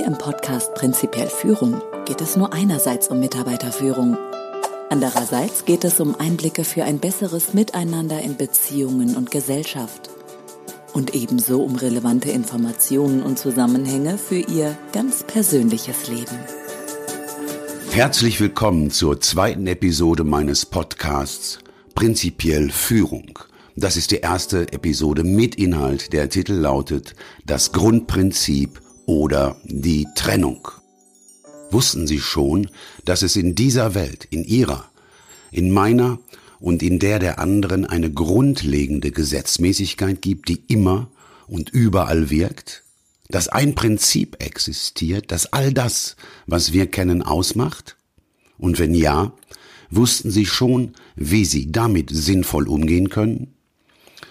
Hier im Podcast Prinzipiell Führung geht es nur einerseits um Mitarbeiterführung. Andererseits geht es um Einblicke für ein besseres Miteinander in Beziehungen und Gesellschaft. Und ebenso um relevante Informationen und Zusammenhänge für Ihr ganz persönliches Leben. Herzlich willkommen zur zweiten Episode meines Podcasts Prinzipiell Führung. Das ist die erste Episode mit Inhalt. Der Titel lautet Das Grundprinzip oder die Trennung. Wussten Sie schon, dass es in dieser Welt, in Ihrer, in meiner und in der der anderen eine grundlegende Gesetzmäßigkeit gibt, die immer und überall wirkt? Dass ein Prinzip existiert, das all das, was wir kennen, ausmacht? Und wenn ja, wussten Sie schon, wie Sie damit sinnvoll umgehen können?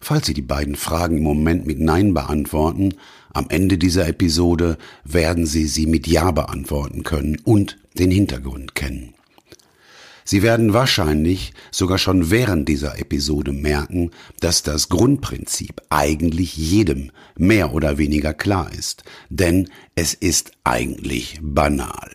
Falls Sie die beiden Fragen im Moment mit Nein beantworten, am Ende dieser Episode werden Sie sie mit Ja beantworten können und den Hintergrund kennen. Sie werden wahrscheinlich sogar schon während dieser Episode merken, dass das Grundprinzip eigentlich jedem mehr oder weniger klar ist, denn es ist eigentlich banal.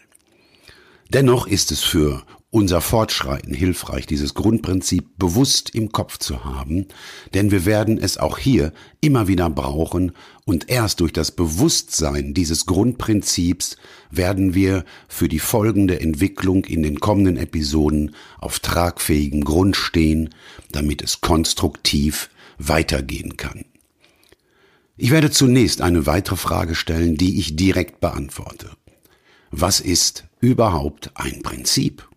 Dennoch ist es für unser Fortschreiten hilfreich, dieses Grundprinzip bewusst im Kopf zu haben, denn wir werden es auch hier immer wieder brauchen und erst durch das Bewusstsein dieses Grundprinzips werden wir für die folgende Entwicklung in den kommenden Episoden auf tragfähigem Grund stehen, damit es konstruktiv weitergehen kann. Ich werde zunächst eine weitere Frage stellen, die ich direkt beantworte. Was ist überhaupt ein Prinzip?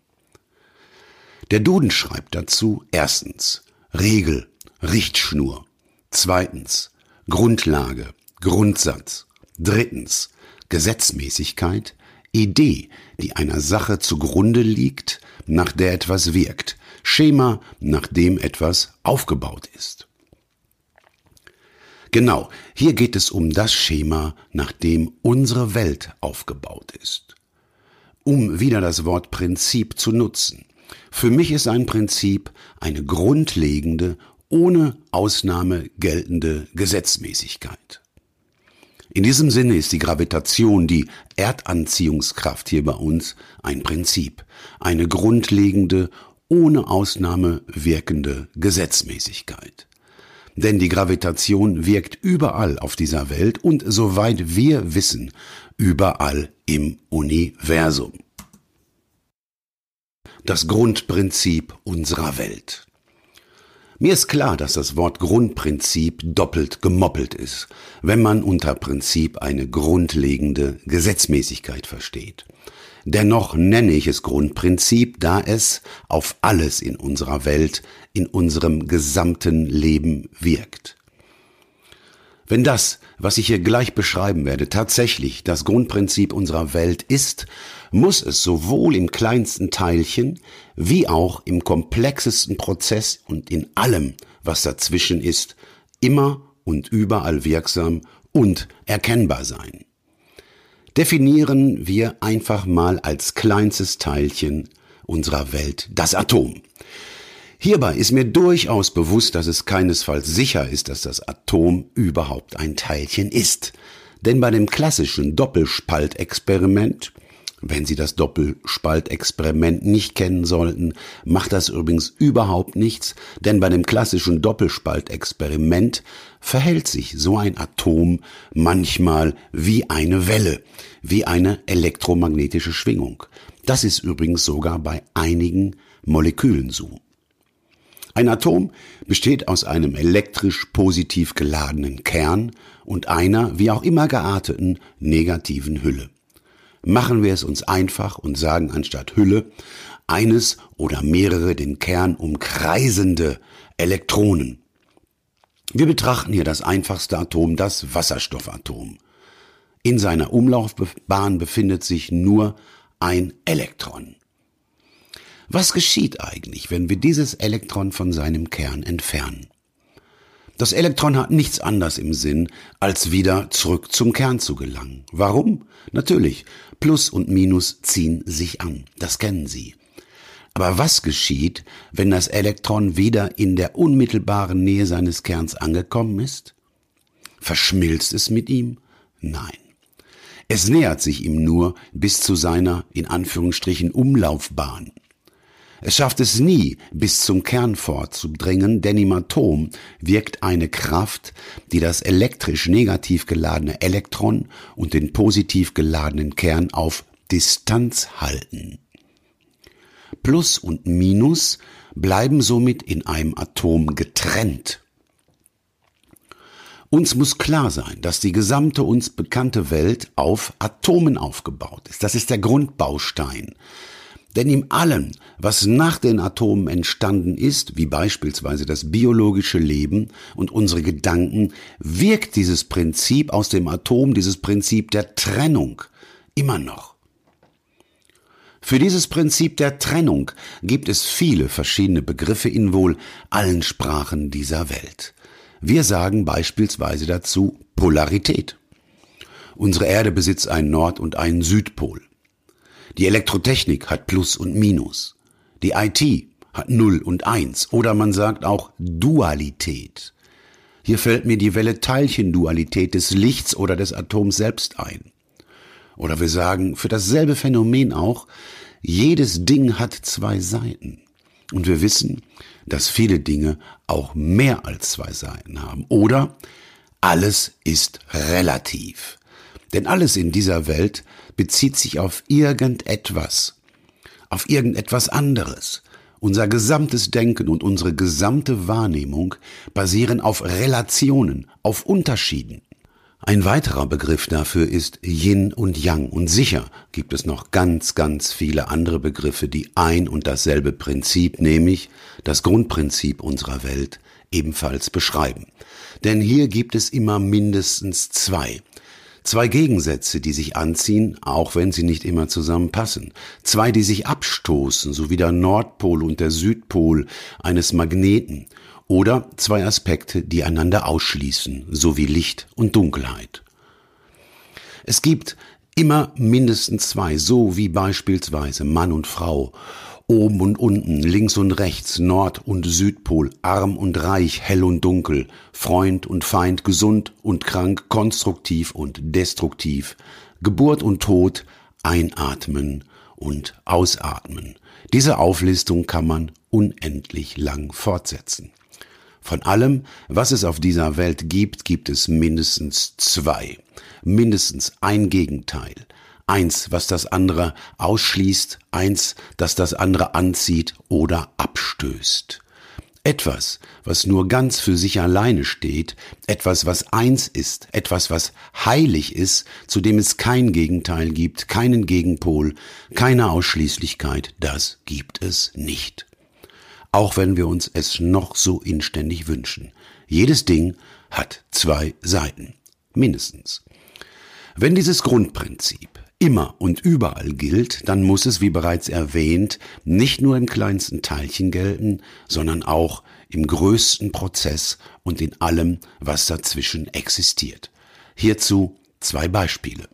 Der Duden schreibt dazu erstens Regel, Richtschnur, zweitens Grundlage, Grundsatz, drittens Gesetzmäßigkeit, Idee, die einer Sache zugrunde liegt, nach der etwas wirkt, Schema, nach dem etwas aufgebaut ist. Genau, hier geht es um das Schema, nach dem unsere Welt aufgebaut ist. Um wieder das Wort Prinzip zu nutzen. Für mich ist ein Prinzip eine grundlegende, ohne Ausnahme geltende Gesetzmäßigkeit. In diesem Sinne ist die Gravitation, die Erdanziehungskraft hier bei uns, ein Prinzip, eine grundlegende, ohne Ausnahme wirkende Gesetzmäßigkeit. Denn die Gravitation wirkt überall auf dieser Welt und soweit wir wissen, überall im Universum das Grundprinzip unserer Welt. Mir ist klar, dass das Wort Grundprinzip doppelt gemoppelt ist, wenn man unter Prinzip eine grundlegende Gesetzmäßigkeit versteht. Dennoch nenne ich es Grundprinzip, da es auf alles in unserer Welt, in unserem gesamten Leben wirkt. Wenn das, was ich hier gleich beschreiben werde, tatsächlich das Grundprinzip unserer Welt ist, muss es sowohl im kleinsten Teilchen wie auch im komplexesten Prozess und in allem, was dazwischen ist, immer und überall wirksam und erkennbar sein. Definieren wir einfach mal als kleinstes Teilchen unserer Welt das Atom. Hierbei ist mir durchaus bewusst, dass es keinesfalls sicher ist, dass das Atom überhaupt ein Teilchen ist. Denn bei dem klassischen Doppelspaltexperiment, wenn Sie das Doppelspaltexperiment nicht kennen sollten, macht das übrigens überhaupt nichts, denn bei dem klassischen Doppelspaltexperiment verhält sich so ein Atom manchmal wie eine Welle, wie eine elektromagnetische Schwingung. Das ist übrigens sogar bei einigen Molekülen so. Ein Atom besteht aus einem elektrisch positiv geladenen Kern und einer, wie auch immer gearteten, negativen Hülle. Machen wir es uns einfach und sagen anstatt Hülle eines oder mehrere den Kern umkreisende Elektronen. Wir betrachten hier das einfachste Atom, das Wasserstoffatom. In seiner Umlaufbahn befindet sich nur ein Elektron. Was geschieht eigentlich, wenn wir dieses Elektron von seinem Kern entfernen? Das Elektron hat nichts anderes im Sinn, als wieder zurück zum Kern zu gelangen. Warum? Natürlich, Plus und Minus ziehen sich an, das kennen Sie. Aber was geschieht, wenn das Elektron wieder in der unmittelbaren Nähe seines Kerns angekommen ist? Verschmilzt es mit ihm? Nein. Es nähert sich ihm nur bis zu seiner, in Anführungsstrichen, Umlaufbahn. Es schafft es nie, bis zum Kern vorzudringen, denn im Atom wirkt eine Kraft, die das elektrisch negativ geladene Elektron und den positiv geladenen Kern auf Distanz halten. Plus und Minus bleiben somit in einem Atom getrennt. Uns muss klar sein, dass die gesamte uns bekannte Welt auf Atomen aufgebaut ist. Das ist der Grundbaustein. Denn in allem, was nach den Atomen entstanden ist, wie beispielsweise das biologische Leben und unsere Gedanken, wirkt dieses Prinzip aus dem Atom, dieses Prinzip der Trennung, immer noch. Für dieses Prinzip der Trennung gibt es viele verschiedene Begriffe in wohl allen Sprachen dieser Welt. Wir sagen beispielsweise dazu Polarität. Unsere Erde besitzt einen Nord- und einen Südpol. Die Elektrotechnik hat Plus und Minus. Die IT hat Null und Eins. Oder man sagt auch Dualität. Hier fällt mir die Welle-Teilchen-Dualität des Lichts oder des Atoms selbst ein. Oder wir sagen für dasselbe Phänomen auch, jedes Ding hat zwei Seiten. Und wir wissen, dass viele Dinge auch mehr als zwei Seiten haben. Oder alles ist relativ. Denn alles in dieser Welt bezieht sich auf irgendetwas, auf irgendetwas anderes. Unser gesamtes Denken und unsere gesamte Wahrnehmung basieren auf Relationen, auf Unterschieden. Ein weiterer Begriff dafür ist Yin und Yang und sicher gibt es noch ganz, ganz viele andere Begriffe, die ein und dasselbe Prinzip, nämlich das Grundprinzip unserer Welt, ebenfalls beschreiben. Denn hier gibt es immer mindestens zwei. Zwei Gegensätze, die sich anziehen, auch wenn sie nicht immer zusammenpassen. Zwei, die sich abstoßen, so wie der Nordpol und der Südpol eines Magneten. Oder zwei Aspekte, die einander ausschließen, so wie Licht und Dunkelheit. Es gibt immer mindestens zwei, so wie beispielsweise Mann und Frau Oben und unten, links und rechts, Nord- und Südpol, arm und reich, hell und dunkel, Freund und Feind, gesund und krank, konstruktiv und destruktiv, Geburt und Tod, einatmen und ausatmen. Diese Auflistung kann man unendlich lang fortsetzen. Von allem, was es auf dieser Welt gibt, gibt es mindestens zwei, mindestens ein Gegenteil, eins, was das andere ausschließt, eins, das das andere anzieht oder abstößt. Etwas, was nur ganz für sich alleine steht, etwas, was eins ist, etwas, was heilig ist, zu dem es kein Gegenteil gibt, keinen Gegenpol, keine Ausschließlichkeit, das gibt es nicht. Auch wenn wir uns es noch so inständig wünschen. Jedes Ding hat zwei Seiten. Mindestens. Wenn dieses Grundprinzip immer und überall gilt, dann muss es, wie bereits erwähnt, nicht nur im kleinsten Teilchen gelten, sondern auch im größten Prozess und in allem, was dazwischen existiert. Hierzu zwei Beispiele.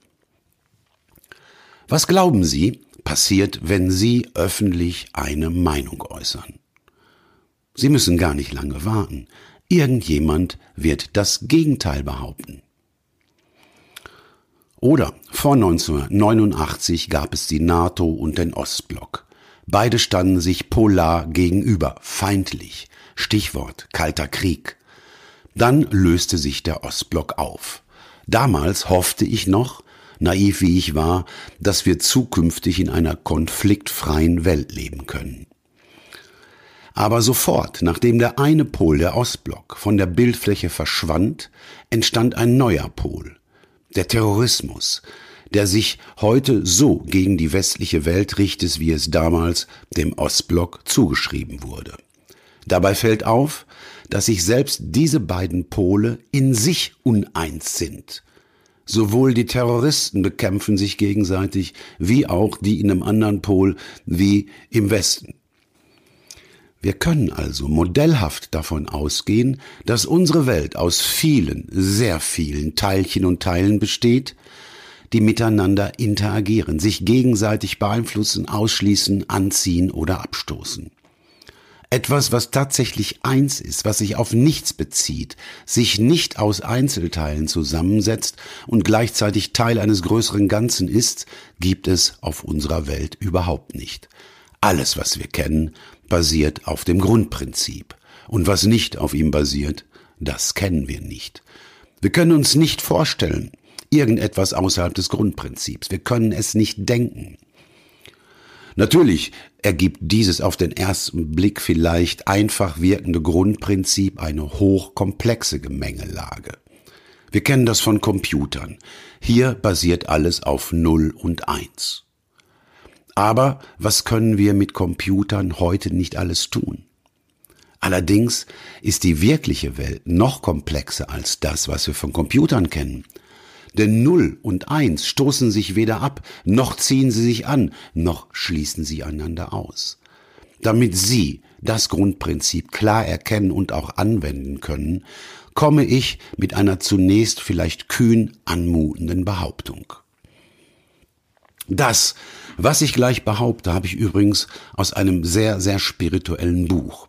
Was glauben Sie, passiert, wenn Sie öffentlich eine Meinung äußern? Sie müssen gar nicht lange warten. Irgendjemand wird das Gegenteil behaupten. Oder vor 1989 gab es die NATO und den Ostblock. Beide standen sich polar gegenüber, feindlich. Stichwort Kalter Krieg. Dann löste sich der Ostblock auf. Damals hoffte ich noch, naiv wie ich war, dass wir zukünftig in einer konfliktfreien Welt leben können. Aber sofort, nachdem der eine Pol, der Ostblock, von der Bildfläche verschwand, entstand ein neuer Pol, der Terrorismus, der sich heute so gegen die westliche Welt richtet, wie es damals dem Ostblock zugeschrieben wurde. Dabei fällt auf, dass sich selbst diese beiden Pole in sich uneins sind. Sowohl die Terroristen bekämpfen sich gegenseitig, wie auch die in einem anderen Pol wie im Westen. Wir können also modellhaft davon ausgehen, dass unsere Welt aus vielen, sehr vielen Teilchen und Teilen besteht, die miteinander interagieren, sich gegenseitig beeinflussen, ausschließen, anziehen oder abstoßen. Etwas, was tatsächlich eins ist, was sich auf nichts bezieht, sich nicht aus Einzelteilen zusammensetzt und gleichzeitig Teil eines größeren Ganzen ist, gibt es auf unserer Welt überhaupt nicht. Alles, was wir kennen, basiert auf dem Grundprinzip. Und was nicht auf ihm basiert, das kennen wir nicht. Wir können uns nicht vorstellen, irgendetwas außerhalb des Grundprinzips. Wir können es nicht denken. Natürlich ergibt dieses auf den ersten Blick vielleicht einfach wirkende Grundprinzip eine hochkomplexe Gemengelage. Wir kennen das von Computern. Hier basiert alles auf Null und Eins. Aber was können wir mit Computern heute nicht alles tun? Allerdings ist die wirkliche Welt noch komplexer als das, was wir von Computern kennen. Denn Null und Eins stoßen sich weder ab, noch ziehen sie sich an, noch schließen sie einander aus. Damit Sie das Grundprinzip klar erkennen und auch anwenden können, komme ich mit einer zunächst vielleicht kühn anmutenden Behauptung. Das, was ich gleich behaupte, habe ich übrigens aus einem sehr, sehr spirituellen Buch.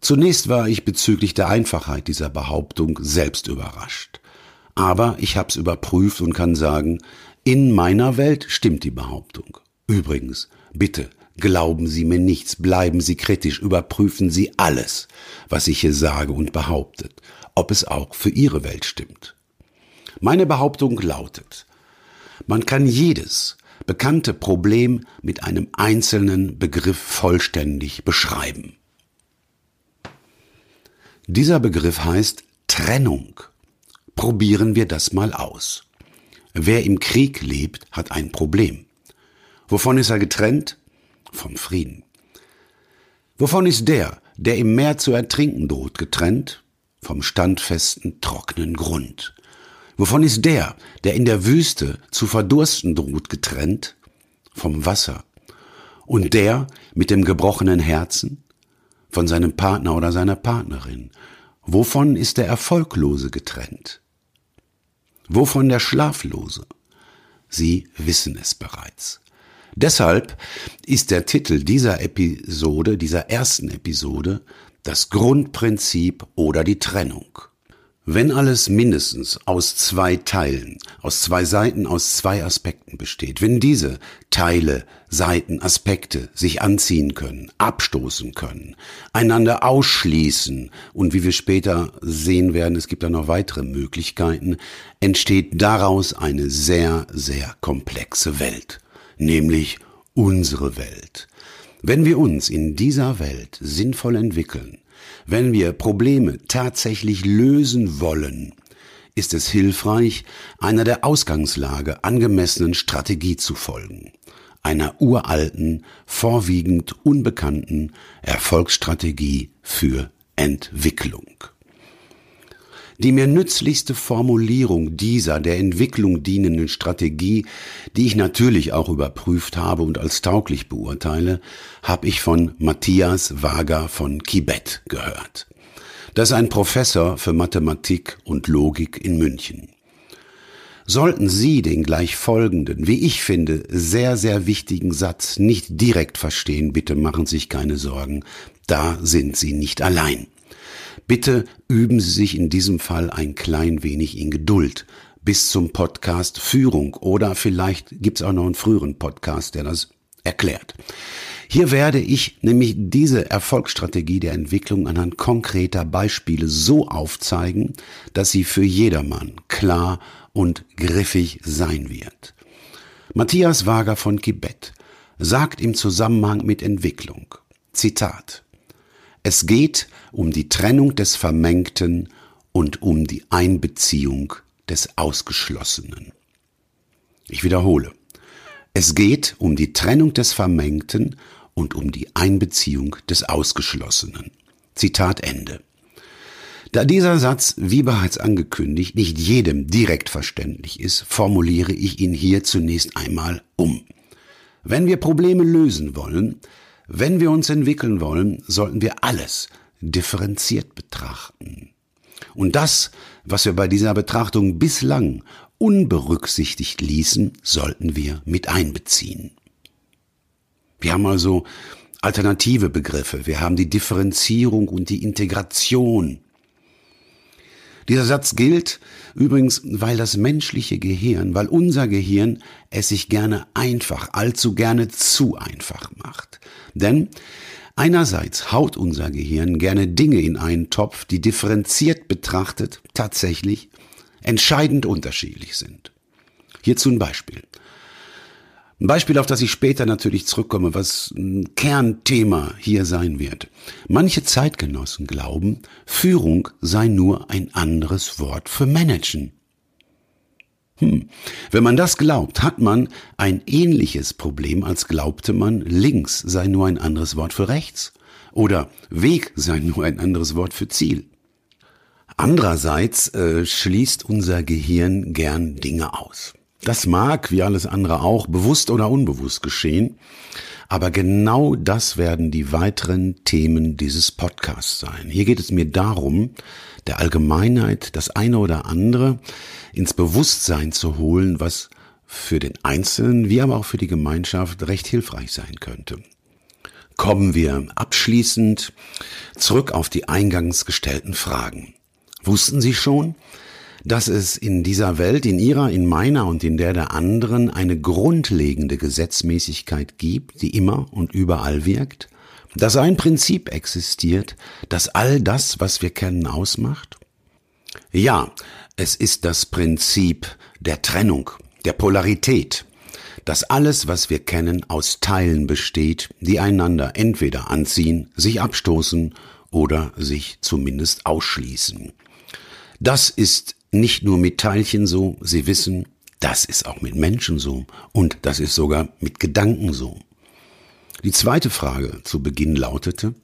Zunächst war ich bezüglich der Einfachheit dieser Behauptung selbst überrascht. Aber ich hab's überprüft und kann sagen, in meiner Welt stimmt die Behauptung. Übrigens, bitte, glauben Sie mir nichts, bleiben Sie kritisch, überprüfen Sie alles, was ich hier sage und behauptet, ob es auch für Ihre Welt stimmt. Meine Behauptung lautet, man kann jedes bekannte Problem mit einem einzelnen Begriff vollständig beschreiben. Dieser Begriff heißt Trennung. Probieren wir das mal aus. Wer im Krieg lebt, hat ein Problem. Wovon ist er getrennt? Vom Frieden. Wovon ist der, der im Meer zu ertrinken droht, getrennt? Vom standfesten, trockenen Grund. Wovon ist der, der in der Wüste zu verdursten droht, getrennt? Vom Wasser. Und der mit dem gebrochenen Herzen? Von seinem Partner oder seiner Partnerin. Wovon ist der Erfolglose getrennt? Wovon der Schlaflose? Sie wissen es bereits. Deshalb ist der Titel dieser Episode, dieser ersten Episode, das Grundprinzip oder die Trennung. Wenn alles mindestens aus zwei Teilen, aus zwei Seiten, aus zwei Aspekten besteht, wenn diese Teile, Seiten, Aspekte sich anziehen können, abstoßen können, einander ausschließen und wie wir später sehen werden, es gibt da noch weitere Möglichkeiten, entsteht daraus eine sehr, sehr komplexe Welt, nämlich unsere Welt. Wenn wir uns in dieser Welt sinnvoll entwickeln, wenn wir Probleme tatsächlich lösen wollen, ist es hilfreich, einer der Ausgangslage angemessenen Strategie zu folgen, einer uralten, vorwiegend unbekannten Erfolgsstrategie für Entwicklung. Die mir nützlichste Formulierung dieser der Entwicklung dienenden Strategie, die ich natürlich auch überprüft habe und als tauglich beurteile, habe ich von Matthias Wager von Kibet gehört. Das ist ein Professor für Mathematik und Logik in München. Sollten Sie den gleich folgenden, wie ich finde, sehr, sehr wichtigen Satz nicht direkt verstehen, bitte machen Sie sich keine Sorgen, da sind Sie nicht allein. Bitte üben Sie sich in diesem Fall ein klein wenig in Geduld bis zum Podcast Führung oder vielleicht gibt's auch noch einen früheren Podcast, der das erklärt. Hier werde ich nämlich diese Erfolgsstrategie der Entwicklung anhand konkreter Beispiele so aufzeigen, dass sie für jedermann klar und griffig sein wird. Matthias Wager von Kibet sagt im Zusammenhang mit Entwicklung, Zitat, es geht um die Trennung des Vermengten und um die Einbeziehung des Ausgeschlossenen. Ich wiederhole. Es geht um die Trennung des Vermengten und um die Einbeziehung des Ausgeschlossenen. Zitat Ende. Da dieser Satz, wie bereits angekündigt, nicht jedem direkt verständlich ist, formuliere ich ihn hier zunächst einmal um. Wenn wir Probleme lösen wollen, wenn wir uns entwickeln wollen, sollten wir alles differenziert betrachten. Und das, was wir bei dieser Betrachtung bislang unberücksichtigt ließen, sollten wir mit einbeziehen. Wir haben also alternative Begriffe. Wir haben die Differenzierung und die Integration. Dieser Satz gilt übrigens, weil das menschliche Gehirn, weil unser Gehirn es sich gerne einfach, allzu gerne zu einfach macht. Denn einerseits haut unser Gehirn gerne Dinge in einen Topf, die differenziert betrachtet tatsächlich entscheidend unterschiedlich sind. Hierzu ein Beispiel. Ein Beispiel, auf das ich später natürlich zurückkomme, was ein Kernthema hier sein wird. Manche Zeitgenossen glauben, Führung sei nur ein anderes Wort für Managen. Hm. Wenn man das glaubt, hat man ein ähnliches Problem, als glaubte man, links sei nur ein anderes Wort für rechts oder Weg sei nur ein anderes Wort für Ziel. Andererseits äh, schließt unser Gehirn gern Dinge aus. Das mag, wie alles andere auch, bewusst oder unbewusst geschehen. Aber genau das werden die weiteren Themen dieses Podcasts sein. Hier geht es mir darum, der Allgemeinheit das eine oder andere ins Bewusstsein zu holen, was für den Einzelnen wie aber auch für die Gemeinschaft recht hilfreich sein könnte. Kommen wir abschließend zurück auf die eingangs gestellten Fragen. Wussten Sie schon, dass es in dieser Welt, in ihrer, in meiner und in der der anderen eine grundlegende Gesetzmäßigkeit gibt, die immer und überall wirkt, dass ein Prinzip existiert, das all das, was wir kennen, ausmacht? Ja, es ist das Prinzip der Trennung, der Polarität, dass alles, was wir kennen, aus Teilen besteht, die einander entweder anziehen, sich abstoßen oder sich zumindest ausschließen. Das ist nicht nur mit Teilchen so, Sie wissen, das ist auch mit Menschen so und das ist sogar mit Gedanken so. Die zweite Frage zu Beginn lautete,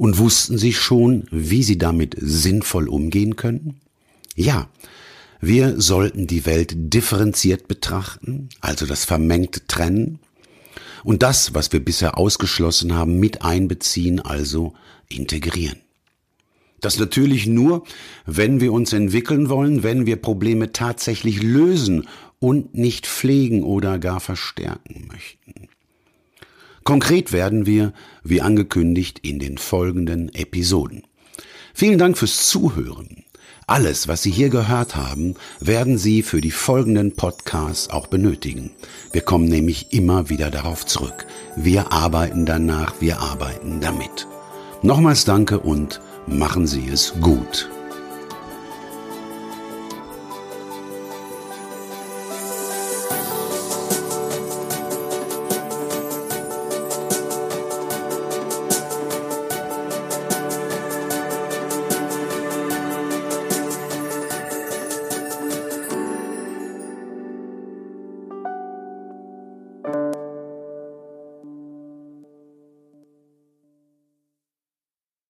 und wussten Sie schon, wie Sie damit sinnvoll umgehen können? Ja, wir sollten die Welt differenziert betrachten, also das Vermengte trennen, und das, was wir bisher ausgeschlossen haben, mit einbeziehen, also integrieren. Das natürlich nur, wenn wir uns entwickeln wollen, wenn wir Probleme tatsächlich lösen und nicht pflegen oder gar verstärken möchten. Konkret werden wir, wie angekündigt, in den folgenden Episoden. Vielen Dank fürs Zuhören. Alles, was Sie hier gehört haben, werden Sie für die folgenden Podcasts auch benötigen. Wir kommen nämlich immer wieder darauf zurück. Wir arbeiten danach, wir arbeiten damit. Nochmals danke und Machen Sie es gut.